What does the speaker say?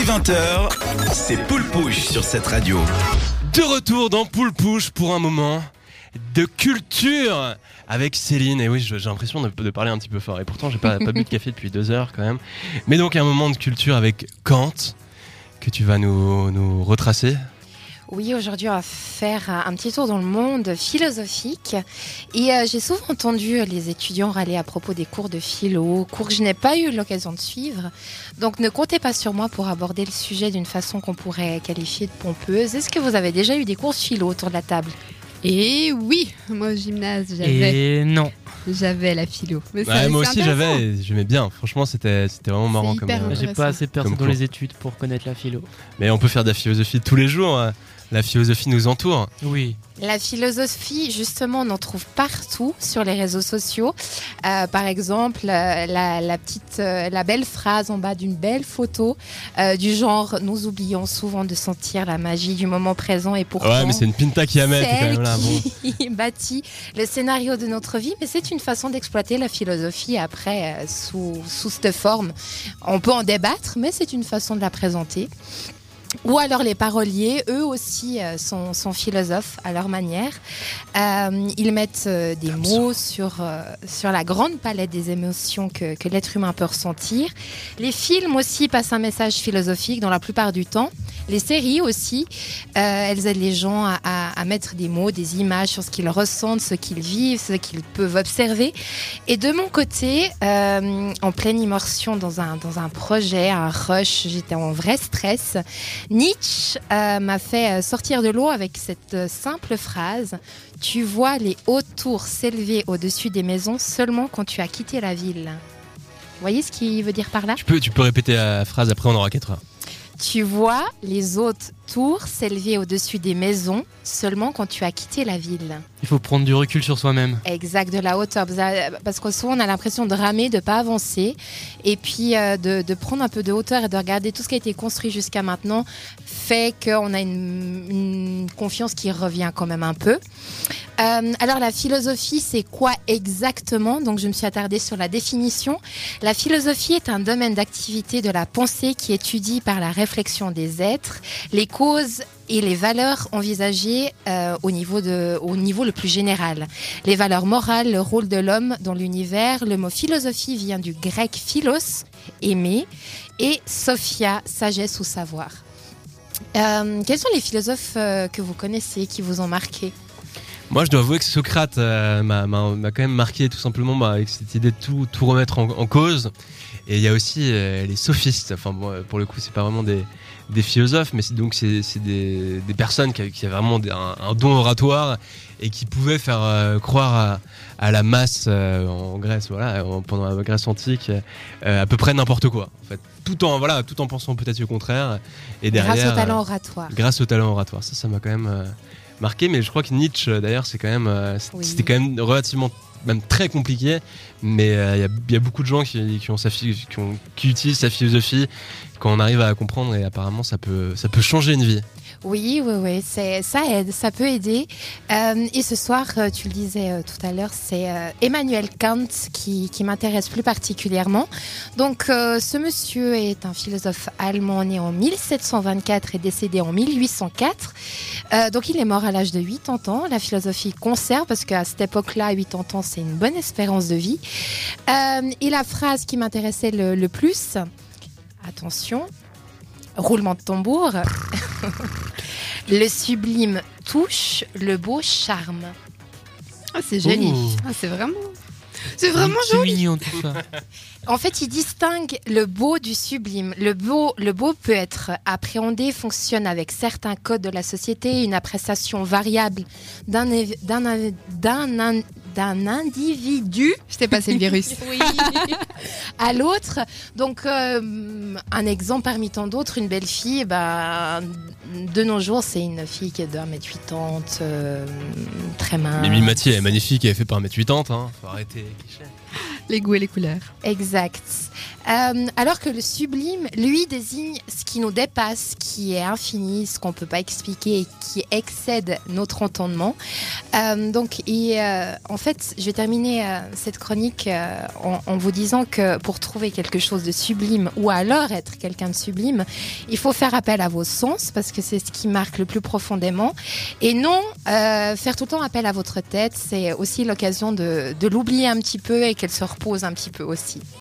Dès 20h, c'est Poule Pouche sur cette radio. De retour dans Poule Pouche pour un moment de culture avec Céline. Et oui, j'ai l'impression de, parler un petit peu fort. Et pourtant, j'ai pas, pas bu de café depuis deux heures quand même. Mais donc, un moment de culture avec Kant que tu vas nous retracer. Oui, aujourd'hui, on va faire un petit tour dans le monde philosophique. Et euh, j'ai souvent entendu les étudiants râler à propos des cours de philo, cours que je n'ai pas eu l'occasion de suivre. Donc ne comptez pas sur moi pour aborder le sujet d'une façon qu'on pourrait qualifier de pompeuse. Est-ce que vous avez déjà eu des cours de philo autour de la table? Et oui, moi au gymnase, j'avais Et non. j'avais la philo. Mais ça- Ouais, moi aussi, j'avais, j'aimais bien. Franchement, c'était, c'était vraiment marrant. Comme, euh, J'ai pas assez Comme dans les études pour connaître la philo. mais on peut faire de la philosophie tous les jours. La philosophie nous entoure. Oui. La philosophie, justement, on en trouve partout sur les réseaux sociaux. Euh, par exemple, euh, la, la petite, euh, la belle phrase en bas d'une belle photo euh, du genre « Nous oublions souvent de sentir la magie du moment présent et pourtant... Ouais, mais c'est une pinta qui amène. c'est quand même là. Bon. qui bâtit le scénario de notre vie, mais c'est une façon d'exploiter la philosophie après euh, sous, sous cette forme. On peut en débattre, mais c'est une façon de la présenter. Ou alors les paroliers, eux aussi euh, sont, sont philosophes à leur manière. Euh, ils mettent euh, des mots sur, euh, sur la grande palette des émotions que, que l'être humain peut ressentir. Les films aussi passent un message philosophique dans la plupart du temps. Les séries aussi, euh, elles aident les gens à, mettre des mots, des images sur ce qu'ils ressentent, ce qu'ils vivent, ce qu'ils peuvent observer. Et de mon côté, euh, en pleine immersion dans un, dans un projet, un rush, j'étais en vrai stress. Nietzsche euh, m'a fait sortir de l'eau avec cette simple phrase Tu vois les hautes tours s'élever au-dessus des maisons seulement quand tu as quitté la ville. Vous voyez ce qu'il veut dire par là? Tu peux, tu peux répéter la phrase après, on aura 4 heures. Tu vois les hautes tours s'élever au-dessus des maisons seulement quand tu as quitté la ville. Il faut prendre du recul sur soi-même. Exact, de la hauteur. Parce que souvent, on a l'impression de ramer, de pas avancer. Et puis, euh, de, de prendre un peu de hauteur et de regarder tout ce qui a été construit jusqu'à maintenant fait qu'on a une, une confiance qui revient quand même un peu. Euh, alors, la philosophie, c'est quoi exactement? Donc, je me suis attardée sur la définition. La philosophie est un domaine d'activité de la pensée qui étudie par la réflexion des êtres les causes et les valeurs envisagées euh, au, niveau de, au niveau le plus général. Les valeurs morales, le rôle de l'homme dans l'univers. Le mot philosophie vient du grec philos, aimer, et sophia, sagesse ou savoir. Euh, quels sont les philosophes euh, que vous connaissez, qui vous ont marqué? Moi, je dois avouer que Socrate euh, m'a m'a- m'a quand même marqué tout simplement bah, avec cette idée de tout, tout remettre en, en cause. Et il y a aussi euh, les sophistes. Enfin, bon, pour le coup, c'est pas vraiment des, des philosophes, mais c'est donc c'est c'est des, des personnes qui, qui avaient vraiment des- un, un don oratoire et qui pouvaient faire euh, croire à, à la masse euh, en Grèce, voilà, en- pendant la Grèce antique, euh, à peu près n'importe quoi. En fait, tout en voilà, tout en pensant peut-être le contraire. Et derrière, Grâce au talent oratoire. Grâce au talent oratoire. Ça, ça m'a quand même marqué. Mais je crois que Nietzsche, d'ailleurs, c'est quand même, euh, Oui. c'était quand même relativement, même très compliqué. Mais euh, il y a- beaucoup de gens qui, utilisent sa philosophie quand on arrive à comprendre. Et apparemment, ça peut, changer une vie. Oui, oui, oui, ça aide, ça peut aider. Euh, et ce soir, euh, tu le disais tout à l'heure, c'est Emmanuel Kant qui, qui m'intéresse plus particulièrement. Donc, ce monsieur est un philosophe allemand né en 1724 et décédé en 1804. Euh, donc, il est mort à l'âge de 80 ans. La philosophie conserve, parce qu'à cette époque-là, 80 ans, c'est une bonne espérance de vie. Euh, et la phrase qui m'intéressait le, le plus, attention, roulement de tambour. Le sublime touche, le beau charme. Ah, c'est joli. Ah, c'est vraiment. C'est vraiment joli. mignon tout ça. En fait, il distingue le beau du sublime. Le beau, le beau peut être appréhendé, fonctionne avec certains codes de la société, une appréciation variable d'un d'un d'un in- d'un individu Je t'ai passé le virus. à l'autre. Donc, euh, un exemple parmi tant d'autres, une belle fille, bah, de nos jours, c'est une fille qui est d'un mètre 80, euh, très mince. Mimi Mathieu est magnifique, elle fait par 1m80. Hein. Faut arrêter les goûts et les couleurs. Exact. Euh, alors que le sublime, lui, désigne ce qui nous dépasse, qui est infini, ce qu'on ne peut pas expliquer et qui excède notre entendement. Euh, donc, et, euh, en fait, je vais terminer cette chronique en, vous disant que pour trouver quelque chose de sublime ou alors être quelqu'un de sublime, il faut faire appel à vos sens parce que c'est ce qui marque le plus profondément. Et non faire tout le temps appel à votre tête, c'est aussi l'occasion de, de l'oublier un petit peu et qu'elle se repose un petit peu aussi.